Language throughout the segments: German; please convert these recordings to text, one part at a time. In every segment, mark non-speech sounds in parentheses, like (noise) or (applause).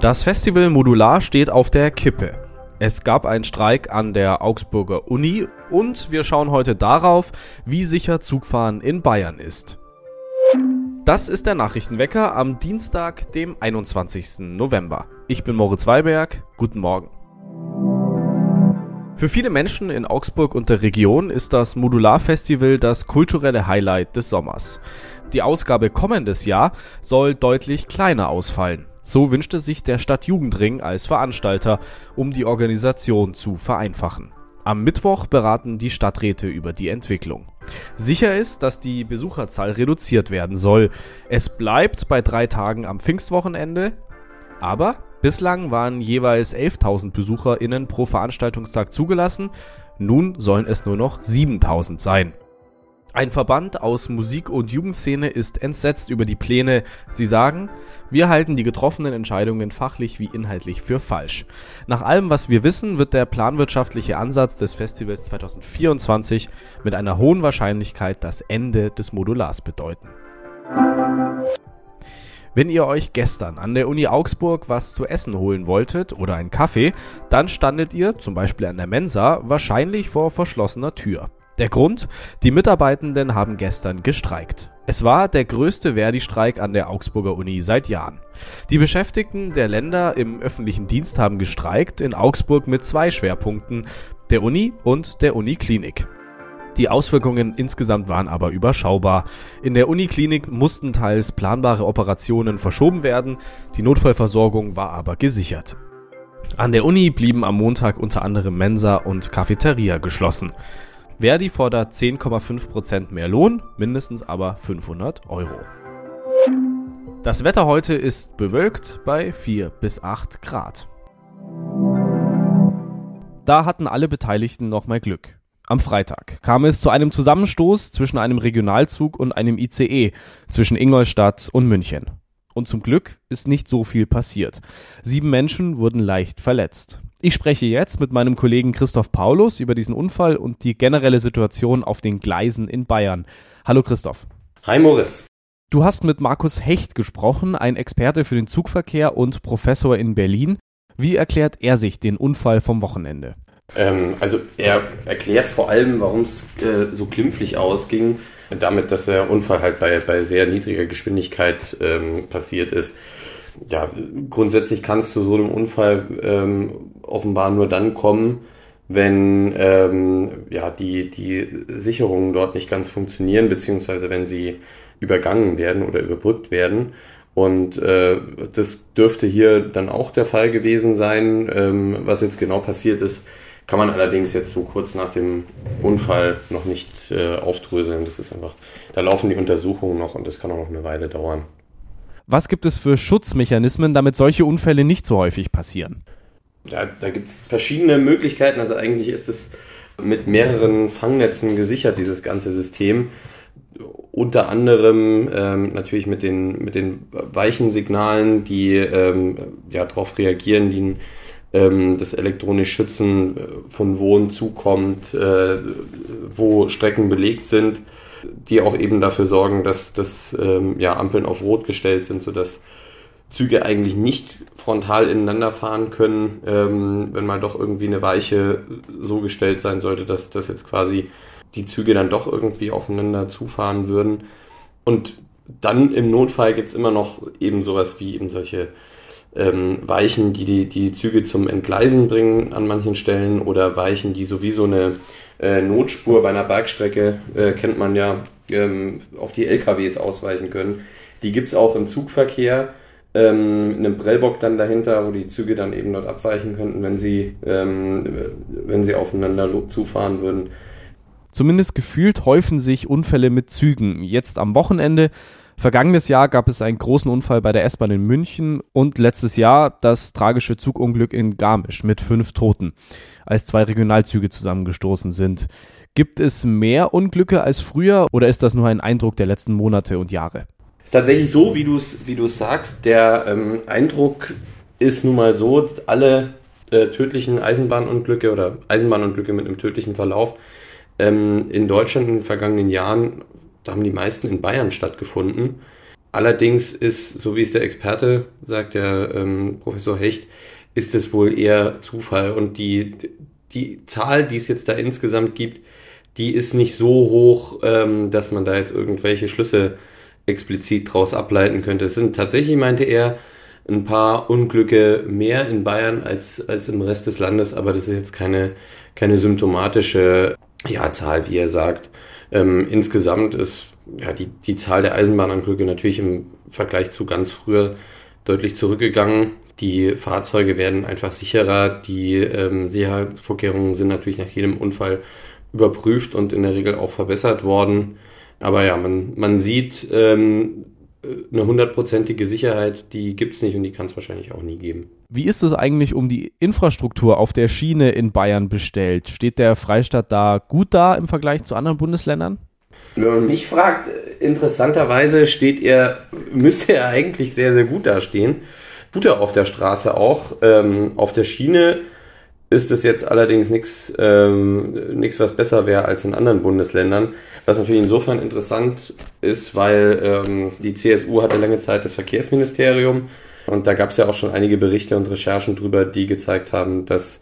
Das Festival Modular steht auf der Kippe. Es gab einen Streik an der Augsburger Uni und wir schauen heute darauf, wie sicher Zugfahren in Bayern ist. Das ist der Nachrichtenwecker am Dienstag, dem 21. November. Ich bin Moritz Weiberg. Guten Morgen. Für viele Menschen in Augsburg und der Region ist das Modularfestival das kulturelle Highlight des Sommers. Die Ausgabe kommendes Jahr soll deutlich kleiner ausfallen. So wünschte sich der Stadtjugendring als Veranstalter, um die Organisation zu vereinfachen. Am Mittwoch beraten die Stadträte über die Entwicklung. Sicher ist, dass die Besucherzahl reduziert werden soll. Es bleibt bei drei Tagen am Pfingstwochenende, aber Bislang waren jeweils 11.000 BesucherInnen pro Veranstaltungstag zugelassen, nun sollen es nur noch 7.000 sein. Ein Verband aus Musik- und Jugendszene ist entsetzt über die Pläne. Sie sagen, wir halten die getroffenen Entscheidungen fachlich wie inhaltlich für falsch. Nach allem, was wir wissen, wird der planwirtschaftliche Ansatz des Festivals 2024 mit einer hohen Wahrscheinlichkeit das Ende des Modulars bedeuten. Wenn ihr euch gestern an der Uni Augsburg was zu essen holen wolltet oder einen Kaffee, dann standet ihr, zum Beispiel an der Mensa, wahrscheinlich vor verschlossener Tür. Der Grund? Die Mitarbeitenden haben gestern gestreikt. Es war der größte Verdi-Streik an der Augsburger Uni seit Jahren. Die Beschäftigten der Länder im öffentlichen Dienst haben gestreikt, in Augsburg mit zwei Schwerpunkten, der Uni und der Uniklinik. Die Auswirkungen insgesamt waren aber überschaubar. In der Uniklinik mussten teils planbare Operationen verschoben werden, die Notfallversorgung war aber gesichert. An der Uni blieben am Montag unter anderem Mensa und Cafeteria geschlossen. Verdi fordert 10,5% mehr Lohn, mindestens aber 500 Euro. Das Wetter heute ist bewölkt bei 4 bis 8 Grad. Da hatten alle Beteiligten nochmal Glück. Am Freitag kam es zu einem Zusammenstoß zwischen einem Regionalzug und einem ICE zwischen Ingolstadt und München. Und zum Glück ist nicht so viel passiert. Sieben Menschen wurden leicht verletzt. Ich spreche jetzt mit meinem Kollegen Christoph Paulus über diesen Unfall und die generelle Situation auf den Gleisen in Bayern. Hallo Christoph. Hi Moritz. Du hast mit Markus Hecht gesprochen, ein Experte für den Zugverkehr und Professor in Berlin. Wie erklärt er sich den Unfall vom Wochenende? Ähm, also er erklärt vor allem, warum es äh, so glimpflich ausging, damit, dass der Unfall halt bei, bei sehr niedriger Geschwindigkeit ähm, passiert ist. Ja, grundsätzlich kann es zu so einem Unfall ähm, offenbar nur dann kommen, wenn ähm, ja, die, die Sicherungen dort nicht ganz funktionieren, beziehungsweise wenn sie übergangen werden oder überbrückt werden. Und äh, das dürfte hier dann auch der Fall gewesen sein. Ähm, was jetzt genau passiert ist, kann man allerdings jetzt so kurz nach dem Unfall noch nicht äh, aufdröseln. Das ist einfach, da laufen die Untersuchungen noch und das kann auch noch eine Weile dauern. Was gibt es für Schutzmechanismen, damit solche Unfälle nicht so häufig passieren? Ja, da gibt es verschiedene Möglichkeiten. Also eigentlich ist es mit mehreren Fangnetzen gesichert, dieses ganze System. Unter anderem ähm, natürlich mit den, mit den weichen Signalen, die ähm, ja, darauf reagieren, die ähm, das elektronisch Schützen äh, von Wohnen zukommt, äh, wo Strecken belegt sind, die auch eben dafür sorgen, dass, dass ähm, ja, Ampeln auf Rot gestellt sind, sodass Züge eigentlich nicht frontal ineinander fahren können, ähm, wenn mal doch irgendwie eine Weiche so gestellt sein sollte, dass, dass jetzt quasi die Züge dann doch irgendwie aufeinander zufahren würden. Und dann im Notfall gibt's immer noch eben sowas wie eben solche ähm, Weichen, die, die die Züge zum Entgleisen bringen an manchen Stellen oder Weichen, die sowieso eine äh, Notspur bei einer Bergstrecke, äh, kennt man ja, ähm, auf die LKWs ausweichen können. Die gibt's auch im Zugverkehr. Ähm, einen Prellbock dann dahinter, wo die Züge dann eben dort abweichen könnten, wenn sie, ähm, wenn sie aufeinander zufahren würden. Zumindest gefühlt häufen sich Unfälle mit Zügen. Jetzt am Wochenende Vergangenes Jahr gab es einen großen Unfall bei der S-Bahn in München und letztes Jahr das tragische Zugunglück in Garmisch mit fünf Toten, als zwei Regionalzüge zusammengestoßen sind. Gibt es mehr Unglücke als früher oder ist das nur ein Eindruck der letzten Monate und Jahre? Ist tatsächlich so, wie du es wie sagst. Der ähm, Eindruck ist nun mal so, alle äh, tödlichen Eisenbahnunglücke oder Eisenbahnunglücke mit einem tödlichen Verlauf ähm, in Deutschland in den vergangenen Jahren da haben die meisten in Bayern stattgefunden. Allerdings ist, so wie es der Experte sagt, der ähm, Professor Hecht, ist es wohl eher Zufall. Und die, die Zahl, die es jetzt da insgesamt gibt, die ist nicht so hoch, ähm, dass man da jetzt irgendwelche Schlüsse explizit draus ableiten könnte. Es sind tatsächlich, meinte er, ein paar Unglücke mehr in Bayern als, als im Rest des Landes, aber das ist jetzt keine, keine symptomatische ja, Zahl, wie er sagt. Ähm, insgesamt ist ja, die, die Zahl der Eisenbahnunglücke natürlich im Vergleich zu ganz früher deutlich zurückgegangen. Die Fahrzeuge werden einfach sicherer. Die ähm, Sicherheitsvorkehrungen sind natürlich nach jedem Unfall überprüft und in der Regel auch verbessert worden. Aber ja, man, man sieht, ähm, eine hundertprozentige Sicherheit, die gibt's nicht und die kann es wahrscheinlich auch nie geben. Wie ist es eigentlich um die Infrastruktur auf der Schiene in Bayern bestellt? Steht der Freistaat da gut da im Vergleich zu anderen Bundesländern? Wenn man mich fragt, interessanterweise steht er, (laughs) müsste er eigentlich sehr, sehr gut dastehen. Tut er auf der Straße auch. Ähm, auf der Schiene ist es jetzt allerdings nichts, ähm, nichts, was besser wäre als in anderen Bundesländern. Was natürlich insofern interessant ist, weil ähm, die CSU hatte lange Zeit das Verkehrsministerium und da gab es ja auch schon einige Berichte und Recherchen drüber, die gezeigt haben, dass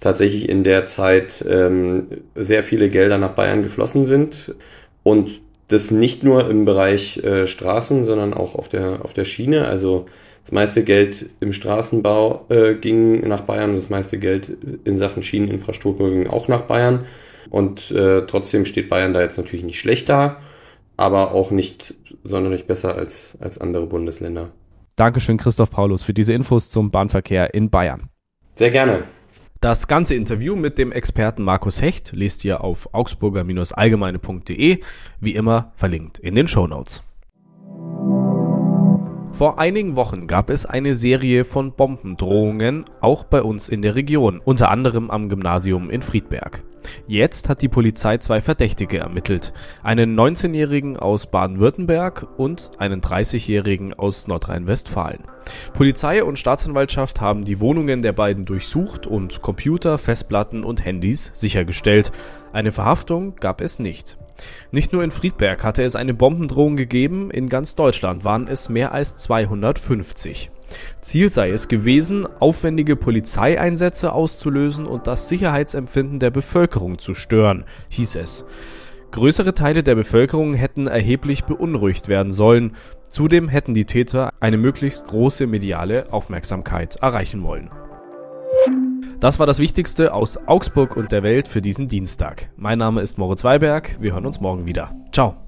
tatsächlich in der Zeit ähm, sehr viele Gelder nach Bayern geflossen sind und das nicht nur im Bereich äh, Straßen, sondern auch auf der, auf der Schiene. Also das meiste Geld im Straßenbau äh, ging nach Bayern und das meiste Geld in Sachen Schieneninfrastruktur ging auch nach Bayern. Und äh, trotzdem steht Bayern da jetzt natürlich nicht schlecht da, aber auch nicht sonderlich besser als, als andere Bundesländer. Dankeschön, Christoph Paulus, für diese Infos zum Bahnverkehr in Bayern. Sehr gerne. Das ganze Interview mit dem Experten Markus Hecht lest ihr auf augsburger-allgemeine.de, wie immer verlinkt in den Show Notes. Vor einigen Wochen gab es eine Serie von Bombendrohungen, auch bei uns in der Region, unter anderem am Gymnasium in Friedberg. Jetzt hat die Polizei zwei Verdächtige ermittelt. Einen 19-Jährigen aus Baden-Württemberg und einen 30-Jährigen aus Nordrhein-Westfalen. Polizei und Staatsanwaltschaft haben die Wohnungen der beiden durchsucht und Computer, Festplatten und Handys sichergestellt. Eine Verhaftung gab es nicht. Nicht nur in Friedberg hatte es eine Bombendrohung gegeben, in ganz Deutschland waren es mehr als 250. Ziel sei es gewesen, aufwendige Polizeieinsätze auszulösen und das Sicherheitsempfinden der Bevölkerung zu stören, hieß es. Größere Teile der Bevölkerung hätten erheblich beunruhigt werden sollen. Zudem hätten die Täter eine möglichst große mediale Aufmerksamkeit erreichen wollen. Das war das Wichtigste aus Augsburg und der Welt für diesen Dienstag. Mein Name ist Moritz Weiberg. Wir hören uns morgen wieder. Ciao.